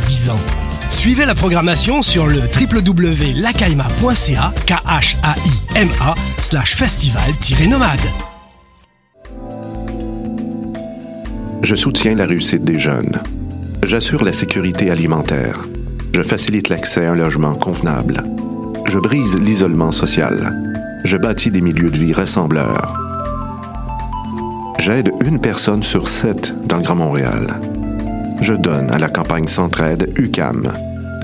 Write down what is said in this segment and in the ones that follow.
fêter 10 ans. Suivez la programmation sur le www.lacaima.ca, k h a i m a slash festival-nomade. Je soutiens la réussite des jeunes. J'assure la sécurité alimentaire. Je facilite l'accès à un logement convenable. Je brise l'isolement social. Je bâtis des milieux de vie rassembleurs. J'aide une personne sur sept dans le Grand Montréal. Je donne à la campagne Centraide UCAM.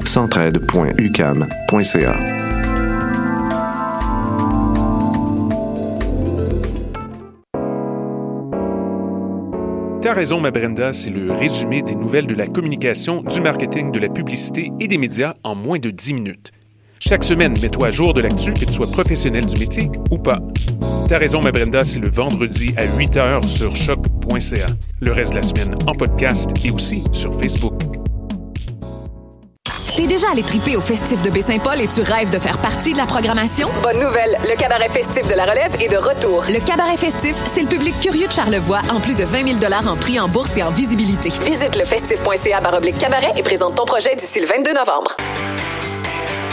centraide.ucam.ca. T'as raison, ma Brenda, c'est le résumé des nouvelles de la communication, du marketing, de la publicité et des médias en moins de 10 minutes. Chaque semaine, mets-toi à jour de l'actu, que tu sois professionnel du métier ou pas. T'as raison, ma Brenda, c'est le vendredi à 8h sur choc.ca. Le reste de la semaine en podcast et aussi sur Facebook. T'es déjà allé triper au festif de Baie-Saint-Paul et tu rêves de faire partie de la programmation? Bonne nouvelle! Le cabaret festif de la relève est de retour. Le cabaret festif, c'est le public curieux de Charlevoix en plus de 20 000 en prix en bourse et en visibilité. Visite le festif.ca cabaret et présente ton projet d'ici le 22 novembre.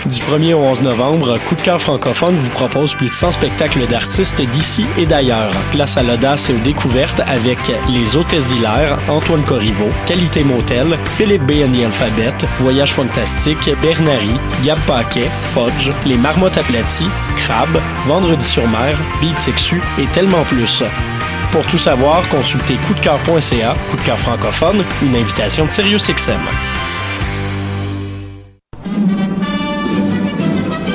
Du 1er au 11 novembre, Coup de cœur francophone vous propose plus de 100 spectacles d'artistes d'ici et d'ailleurs. Place à l'audace et aux découvertes avec Les Hôtesses d'Hilaire, Antoine Corriveau, Qualité Motel, Philippe B. and Alphabet, Voyage Fantastique, Bernary, Gab Paquet, Fudge, Les Marmottes aplaties, Crabe, Vendredi sur mer, Beat Sexu et tellement plus. Pour tout savoir, consultez coupdecoeur.ca, coup de cœur francophone, une invitation de SiriusXM.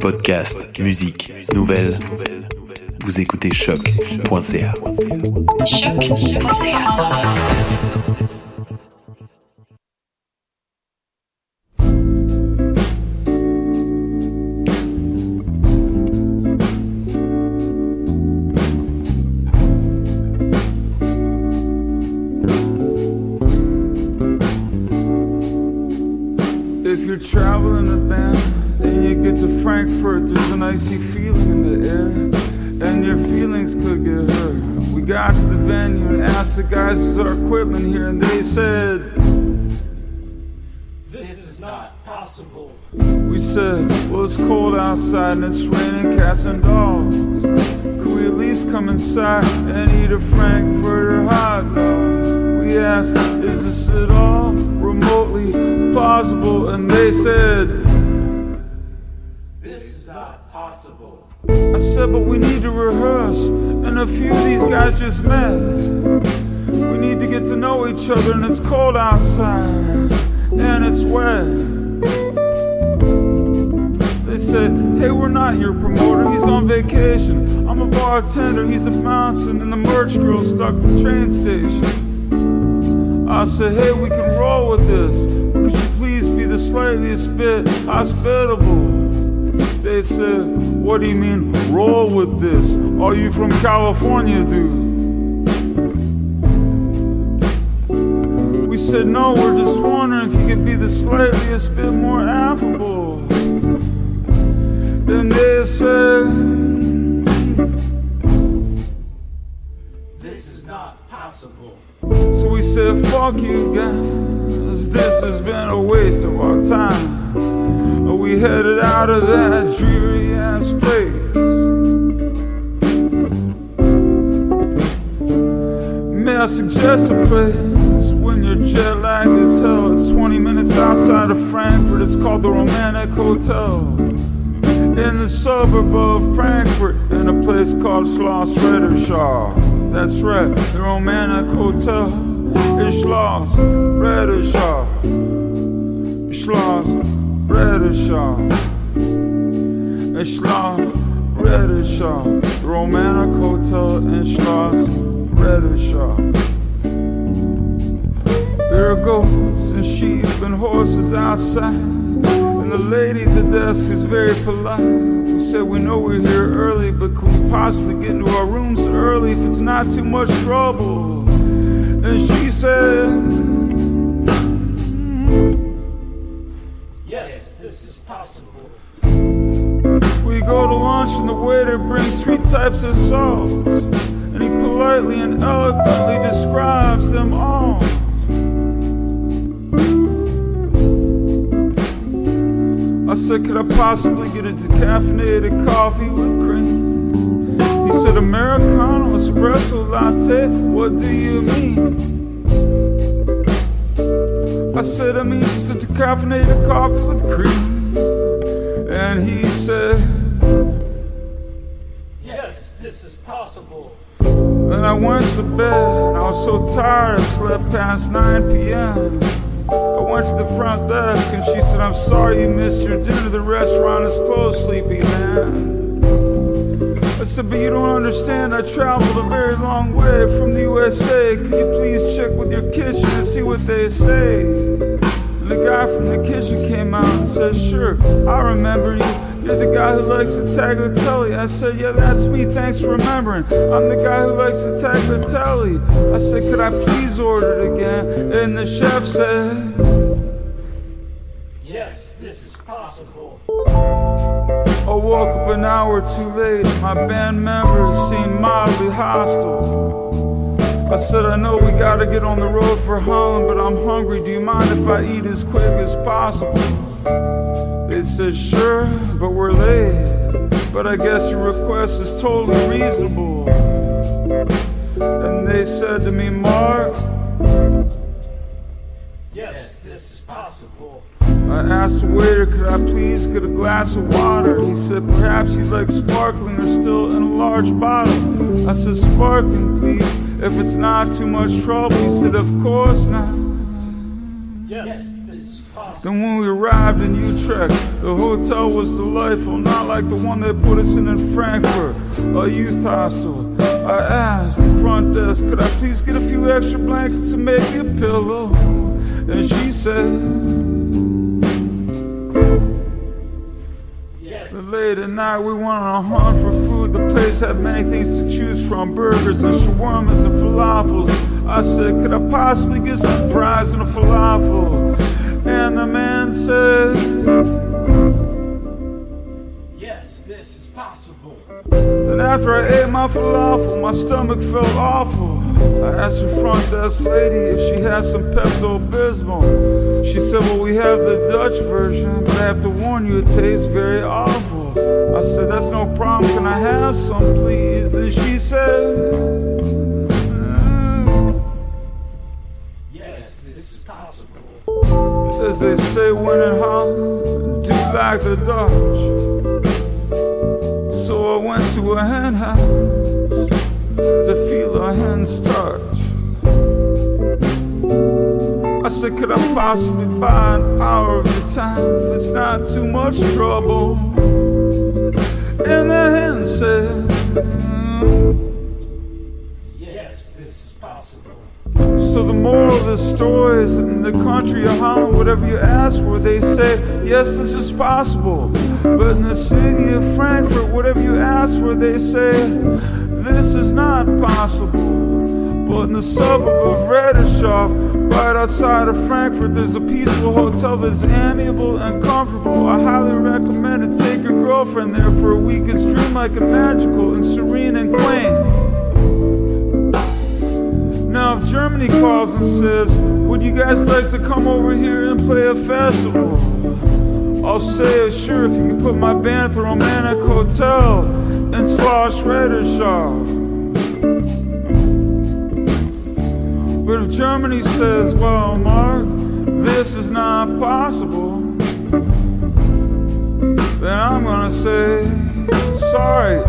Podcast, musique, nouvelles. Vous écoutez choc.ca. If you're traveling and you get to Frankfurt, there's an icy feeling in the air, and your feelings could get hurt. We got to the venue and asked the guys, is our equipment here? And they said, This is not possible. We said, well, it's cold outside and it's raining cats and dogs. Could we at least come inside and eat a Frankfurter hot dog? We asked, is this at all remotely plausible? And they said, not possible. I said, but we need to rehearse, and a few of these guys just met. We need to get to know each other, and it's cold outside, and it's wet. They said, hey, we're not your promoter, he's on vacation. I'm a bartender, he's a mountain, and the merch girl's stuck at the train station. I said, hey, we can roll with this. Could you please be the slightest bit hospitable? They said, What do you mean, roll with this? Are you from California, dude? We said, No, we're just wondering if you could be the slightest bit more affable. Then they said, This is not possible. So we said, Fuck you guys, this has been a waste of our time. We headed out of that dreary ass place. May I suggest a place when your jet lag is hell? It's 20 minutes outside of Frankfurt. It's called the Romantic Hotel. In the suburb of Frankfurt, in a place called Schloss Rederschau. That's right, the Romantic Hotel is Schloss Rederschau. Schloss Rederschau. Schloss. The Romantic Hotel in Schloss Rederschau. There are goats and sheep and horses outside. And the lady at the desk is very polite. We said, We know we're here early, but could we possibly get into our rooms early if it's not too much trouble? And she said, this is possible. We go to lunch and the waiter brings three types of sauce. And he politely and eloquently describes them all. I said, could I possibly get a decaffeinated coffee with cream? He said, Americano, espresso, latte, what do you mean? I said, I mean just a decaffeinated coffee with cream. And he said, Yes, this is possible. Then I went to bed, and I was so tired I slept past 9 p.m. I went to the front desk and she said, I'm sorry you missed your dinner. The restaurant is closed, sleepy man. I said, but you don't understand. I traveled a very long way from the USA. Could you please check with your kitchen and see what they say? The guy from the kitchen came out and said, Sure, I remember you. You're the guy who likes to tag the telly. I said, Yeah, that's me. Thanks for remembering. I'm the guy who likes to tag the telly. I said, Could I please order it again? And the chef said, Yes, this is possible. I woke up an hour too late. My band members seemed mildly hostile. I said, I know we gotta get on the road for Holland, but I'm hungry. Do you mind if I eat as quick as possible? They said, sure, but we're late. But I guess your request is totally reasonable. And they said to me, Mark, Yes, this is possible. I asked the waiter, could I please get a glass of water? He said, perhaps you'd like sparkling or still in a large bottle. I said, sparkling, please, if it's not too much trouble. He said, of course not. Yes, this is possible. Then when we arrived in Utrecht, the hotel was delightful, not like the one they put us in in Frankfurt, a youth hostel. I asked the front desk, could I please get a few extra blankets and maybe a pillow? And she said, Late at night, we went on a hunt for food. The place had many things to choose from burgers and shawarmas and falafels. I said, Could I possibly get some fries and a falafel? And the man said, Yes, this is possible. Then after I ate my falafel, my stomach felt awful. I asked the front desk lady if she had some Pepto Bismol. She said, Well, we have the Dutch version, but I have to warn you, it tastes very awful. I said, That's no problem. Can I have some, please? And she said, "Mm." Yes, this is possible. As they say when in Holland, do like the Dutch. So I went to a hen house to feel a hen's touch. I said, could I possibly buy an hour of your time if it's not too much trouble? And the hen said. Yes, this is possible. So the moral of the story is in the country of Holland, whatever you ask for, they say, yes, this is possible. But in the city of Frankfurt, whatever you ask for, they say, this is not possible. In the suburb of Redeshof, right outside of Frankfurt, there's a peaceful hotel that's amiable and comfortable. I highly recommend it. Take your girlfriend there for a week. It's dreamlike and magical and serene and quaint. Now, if Germany calls and says, Would you guys like to come over here and play a festival? I'll say, Sure, if you can put my band the Romantic Hotel in Schloss Rederschau. But if Germany says, Well, Mark, this is not possible, then I'm gonna say sorry.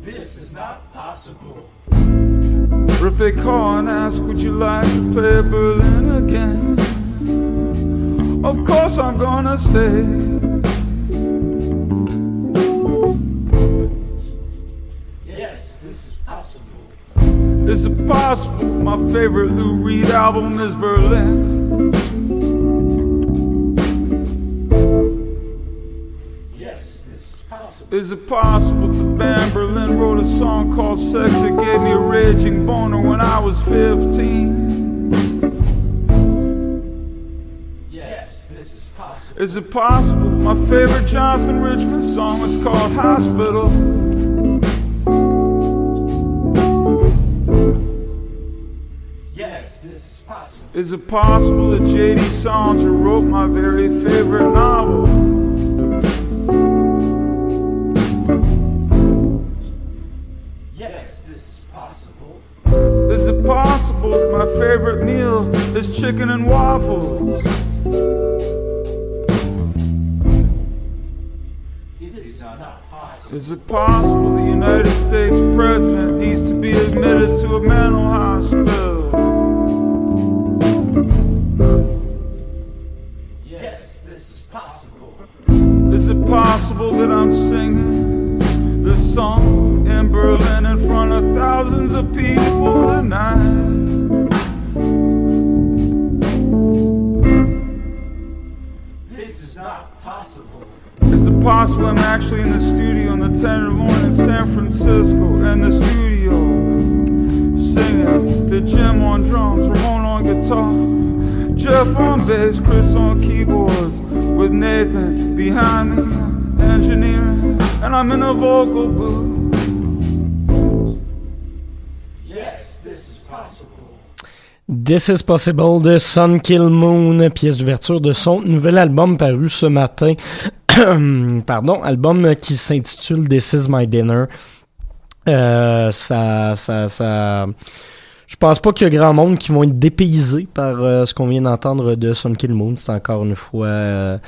This is not possible. Or if they call and ask, would you like to play Berlin again? Of course I'm gonna say. My favorite Lou Reed album is Berlin. Yes, this is possible. Is it possible the band Berlin wrote a song called Sex that gave me a raging boner when I was 15? Yes, this is possible. Is it possible my favorite Jonathan Richman song is called Hospital? Is it possible that J.D. Salinger wrote my very favorite novel? Yes, this is possible. Is it possible that my favorite meal is chicken and waffles? This is not possible. Is it possible the United States president needs to be admitted to a mental hospital? This is Possible de Sun Kill Moon, pièce d'ouverture de son nouvel album paru ce matin. Pardon, album qui s'intitule This is My Dinner. Euh, ça, ça, ça. Je pense pas qu'il y a grand monde qui vont être dépaysés par euh, ce qu'on vient d'entendre de Sun Kill Moon. C'est encore une fois euh,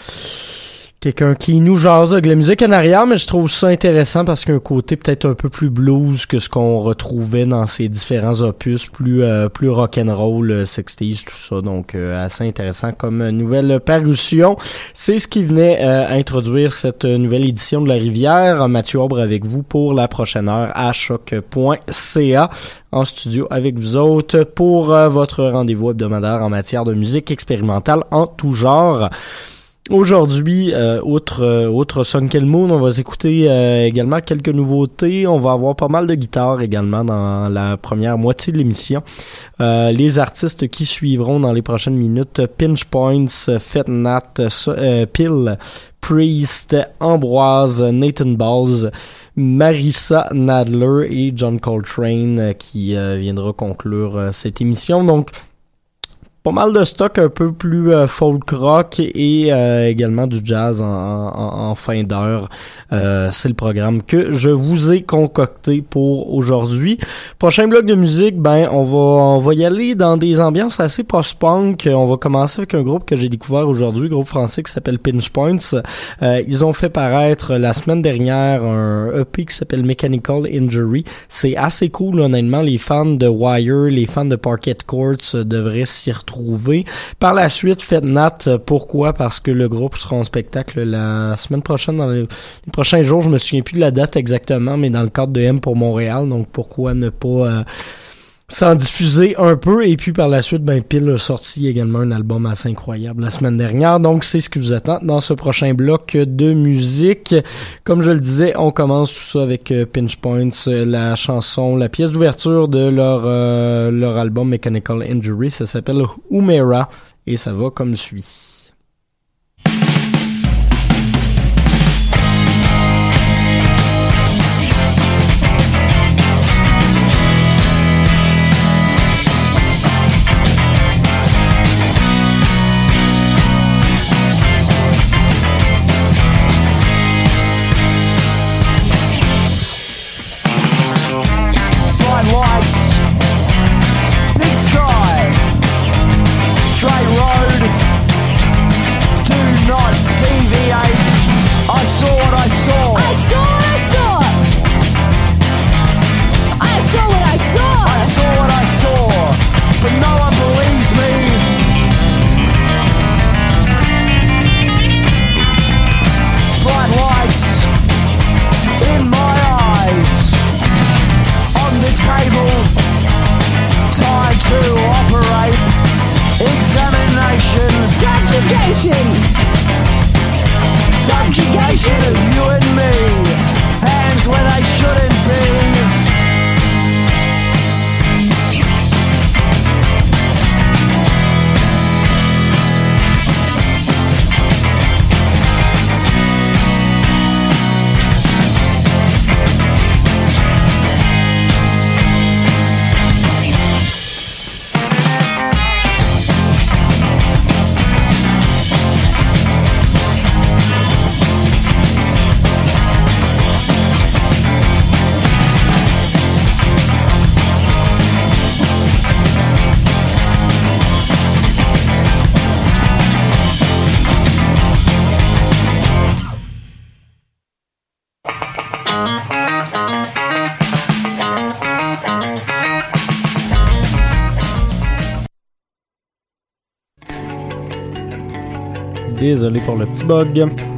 quelqu'un qui nous jase avec la musique en arrière, mais je trouve ça intéressant parce qu'il y a un côté peut-être un peu plus blues que ce qu'on retrouvait dans ses différents opus, plus euh, plus rock'n'roll, euh, 60s, tout ça. Donc euh, assez intéressant comme nouvelle parution. C'est ce qui venait euh, introduire cette nouvelle édition de La Rivière. Mathieu Aubre avec vous pour la prochaine heure à choc.ca en studio avec vous autres pour euh, votre rendez-vous hebdomadaire en matière de musique expérimentale en tout genre. Aujourd'hui, euh, outre, euh, outre Moon, on va écouter euh, également quelques nouveautés. On va avoir pas mal de guitares également dans la première moitié de l'émission. Euh, les artistes qui suivront dans les prochaines minutes, Pinch Points, Fetnat, euh, Pill, Priest, Ambroise, Nathan Balls, Marissa Nadler et John Coltrane euh, qui viendra conclure cette émission. Donc, pas mal de stock un peu plus euh, folk rock et euh, également du jazz en, en- en fin d'heure. Euh, c'est le programme que je vous ai concocté pour aujourd'hui. Prochain bloc de musique, ben on va on va y aller dans des ambiances assez post-punk. On va commencer avec un groupe que j'ai découvert aujourd'hui, groupe français qui s'appelle Pinch Points. Euh, ils ont fait paraître la semaine dernière un EP qui s'appelle Mechanical Injury. C'est assez cool honnêtement. Les fans de Wire, les fans de Parquet Courts devraient s'y retrouver. Par la suite, faites Nat. euh, Pourquoi? Parce que le groupe sera en spectacle la semaine prochaine, dans les, les prochains jours. Je me souviens plus de la date exactement, mais dans le cadre de M pour Montréal. Donc pourquoi ne pas euh, s'en diffuser un peu. Et puis par la suite ben Pile a sorti également un album assez incroyable la semaine dernière. Donc c'est ce qui vous attend dans ce prochain bloc de musique. Comme je le disais on commence tout ça avec euh, Pinch Points euh, la chanson la pièce d'ouverture de leur euh, leur album Mechanical Injury. Ça s'appelle Umera et ça va comme suit Désolé pour le petit bug.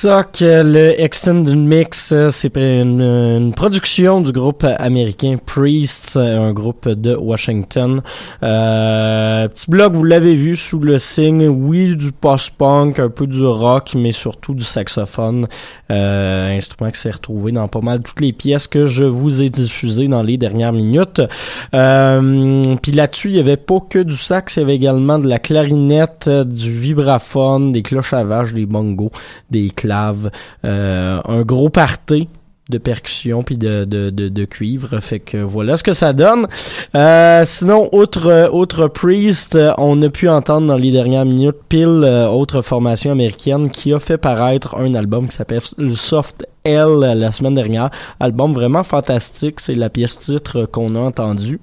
Sock, le Extended Mix, c'est une, production du groupe américain Priest, un groupe de Washington. Euh, petit blog, vous l'avez vu sous le signe, oui, du post-punk, un peu du rock, mais surtout du saxophone. Euh, instrument qui s'est retrouvé dans pas mal toutes les pièces que je vous ai diffusées dans les dernières minutes. Euh, Puis là-dessus, il y avait pas que du sax, il y avait également de la clarinette, du vibraphone, des cloches à vache, des bongos, des claves, euh, un gros party de percussion puis de, de, de, cuivre. Fait que voilà ce que ça donne. Euh, sinon, autre, autre Priest, on a pu entendre dans les dernières minutes pile autre formation américaine qui a fait paraître un album qui s'appelle Soft L la semaine dernière. Album vraiment fantastique. C'est la pièce titre qu'on a entendue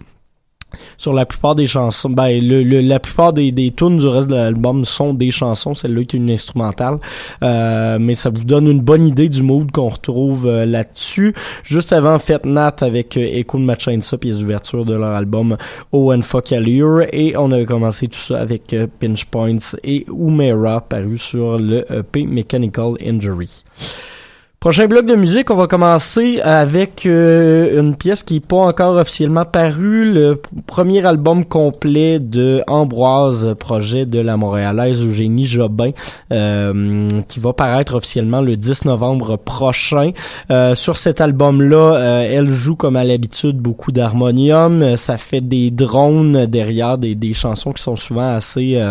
sur la plupart des chansons, ben le, la plupart des, des tunes du reste de l'album sont des chansons, celle-là est une instrumentale, euh, mais ça vous donne une bonne idée du mood qu'on retrouve euh, là-dessus. Juste avant Fête Nat avec euh, Echo de Machinsa, pièce d'ouverture de leur album Owen Fuck Allure, et on avait commencé tout ça avec euh, Pinch Points et Umera paru sur le EP Mechanical Injury. Prochain bloc de musique, on va commencer avec euh, une pièce qui n'est pas encore officiellement parue, le premier album complet de Ambroise, projet de la Montréalaise Eugénie Jobin, euh, qui va paraître officiellement le 10 novembre prochain. Euh, sur cet album-là, elle joue comme à l'habitude beaucoup d'harmonium, ça fait des drones derrière des, des chansons qui sont souvent assez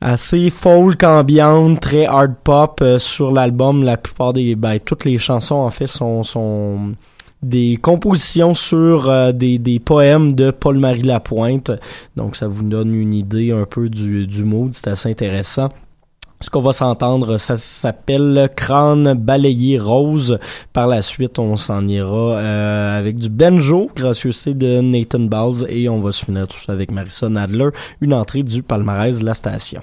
assez folk ambiante, très hard pop euh, sur l'album. La plupart des, ben, toutes les chansons en fait sont, sont des compositions sur euh, des, des poèmes de Paul-Marie Lapointe. Donc ça vous donne une idée un peu du, du mood, c'est assez intéressant. Ce qu'on va s'entendre, ça s'appelle Crâne balayé rose. Par la suite, on s'en ira euh, avec du Benjo, gracieuseté de Nathan Bowles, et on va se finir tout ça avec Marissa Nadler, une entrée du palmarès la station.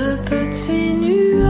de petits nuages.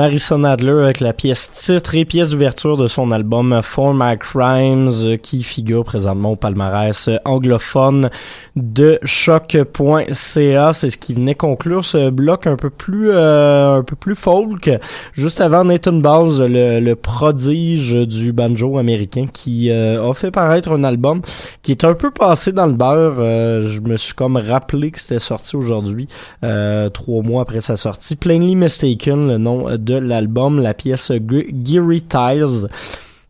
Marison Adler avec la pièce titre et pièce d'ouverture de son album For My Crimes qui figure présentement au palmarès anglophone de choc.ca. C'est ce qui venait conclure ce bloc un peu plus euh, un peu plus folk. Juste avant Nathan Bowles, le, prodige du banjo américain qui euh, a fait paraître un album qui est un peu passé dans le beurre. Euh, je me suis comme rappelé que c'était sorti aujourd'hui, trois mois après sa sortie. Plainly Mistaken, le nom de l'album, la pièce Geary Tiles.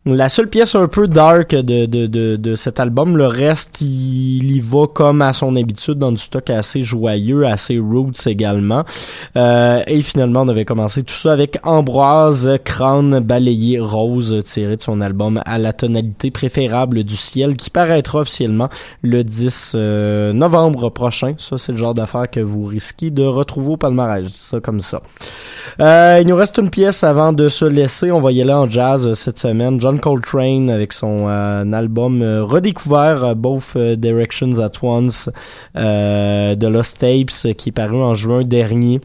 La seule pièce un peu dark de, de, de, de, cet album, le reste, il y va comme à son habitude dans du stock assez joyeux, assez roots également. Euh, et finalement, on avait commencé tout ça avec Ambroise, crâne balayé rose, tiré de son album à la tonalité préférable du ciel, qui paraîtra officiellement le 10 euh, novembre prochain. Ça, c'est le genre d'affaire que vous risquez de retrouver au palmarès. ça comme ça. Euh, il nous reste une pièce avant de se laisser. On va y aller en jazz cette semaine. Coltrane avec son euh, album euh, redécouvert euh, Both Directions at Once de Lost Tapes qui est paru en juin dernier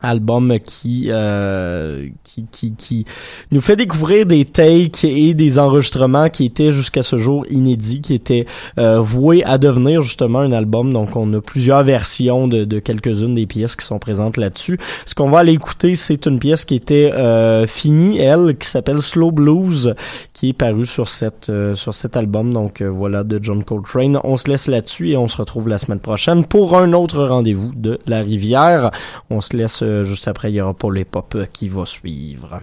album qui, euh, qui, qui, qui nous fait découvrir des takes et des enregistrements qui étaient jusqu'à ce jour inédits, qui étaient euh, voués à devenir justement un album. Donc on a plusieurs versions de, de quelques-unes des pièces qui sont présentes là-dessus. Ce qu'on va aller écouter, c'est une pièce qui était euh, finie, elle, qui s'appelle Slow Blues, qui est parue sur cette euh, sur cet album. Donc euh, voilà de John Coltrane. On se laisse là-dessus et on se retrouve la semaine prochaine pour un autre rendez-vous de la rivière. On se laisse juste après, il y aura pour les pop qui va suivre.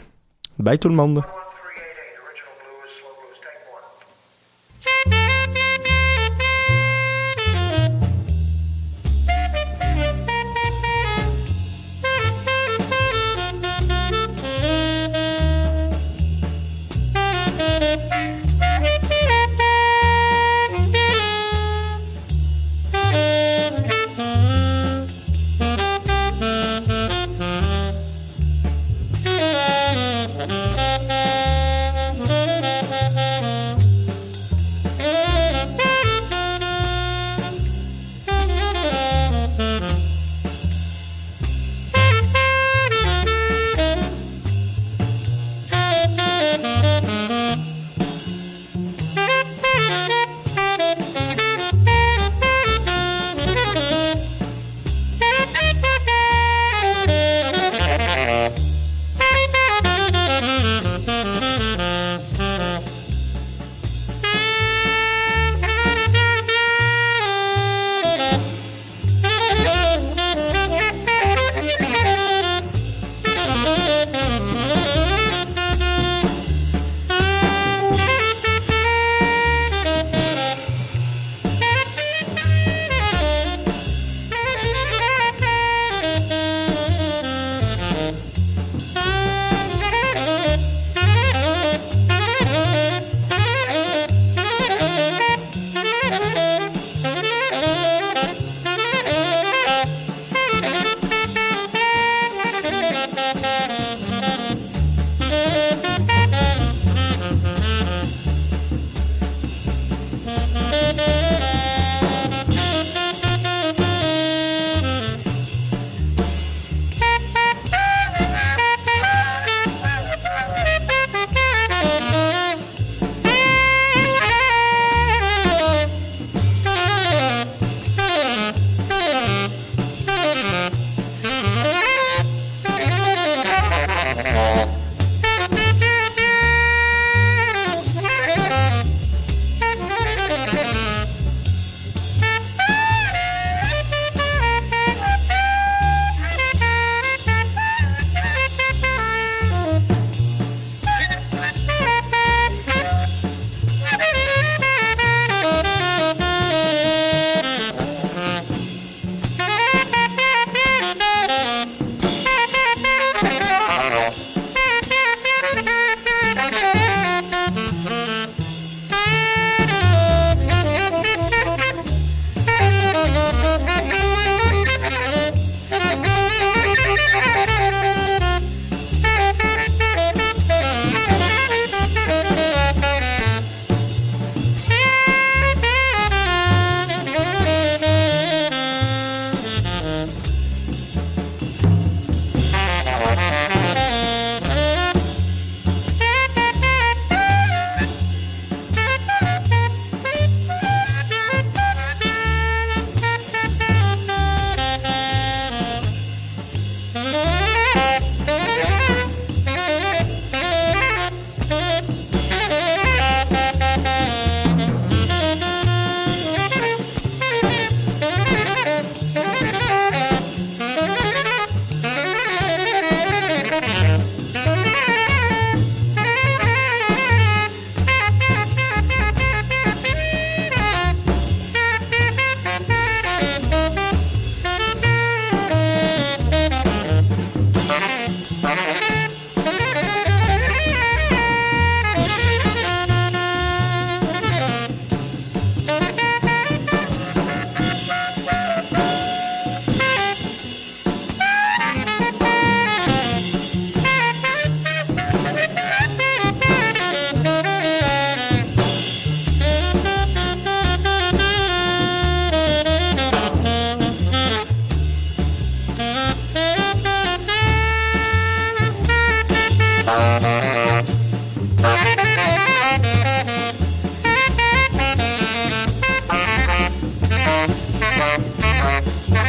Bye tout le monde.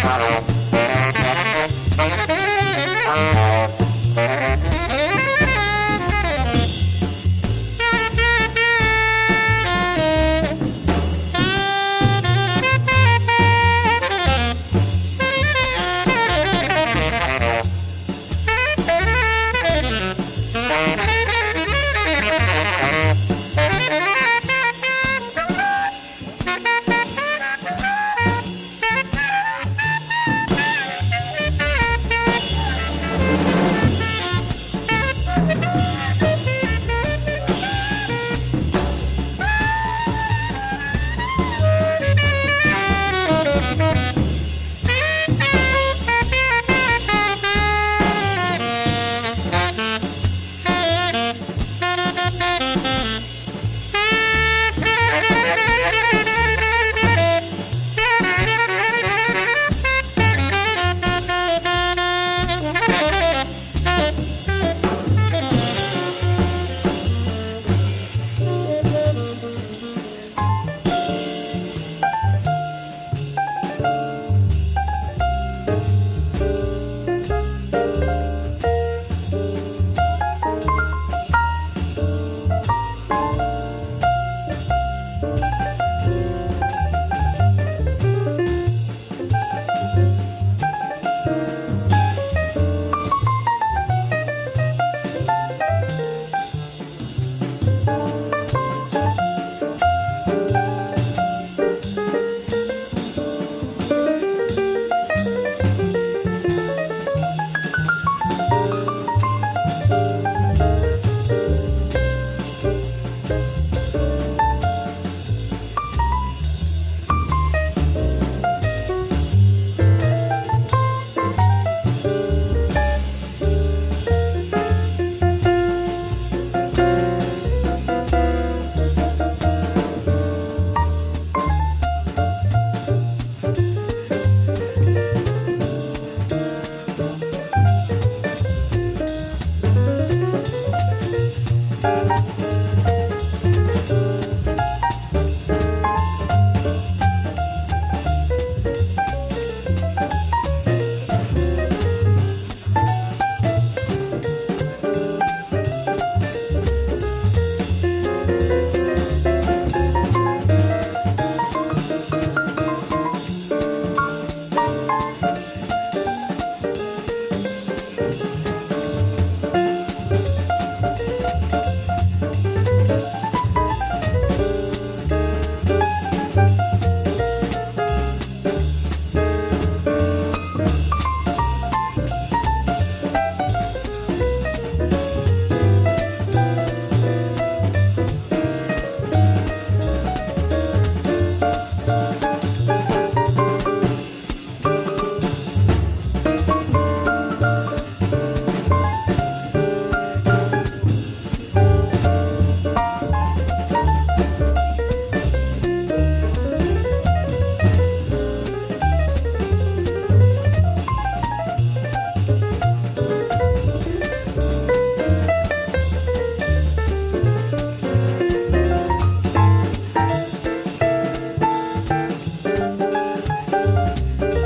Bye.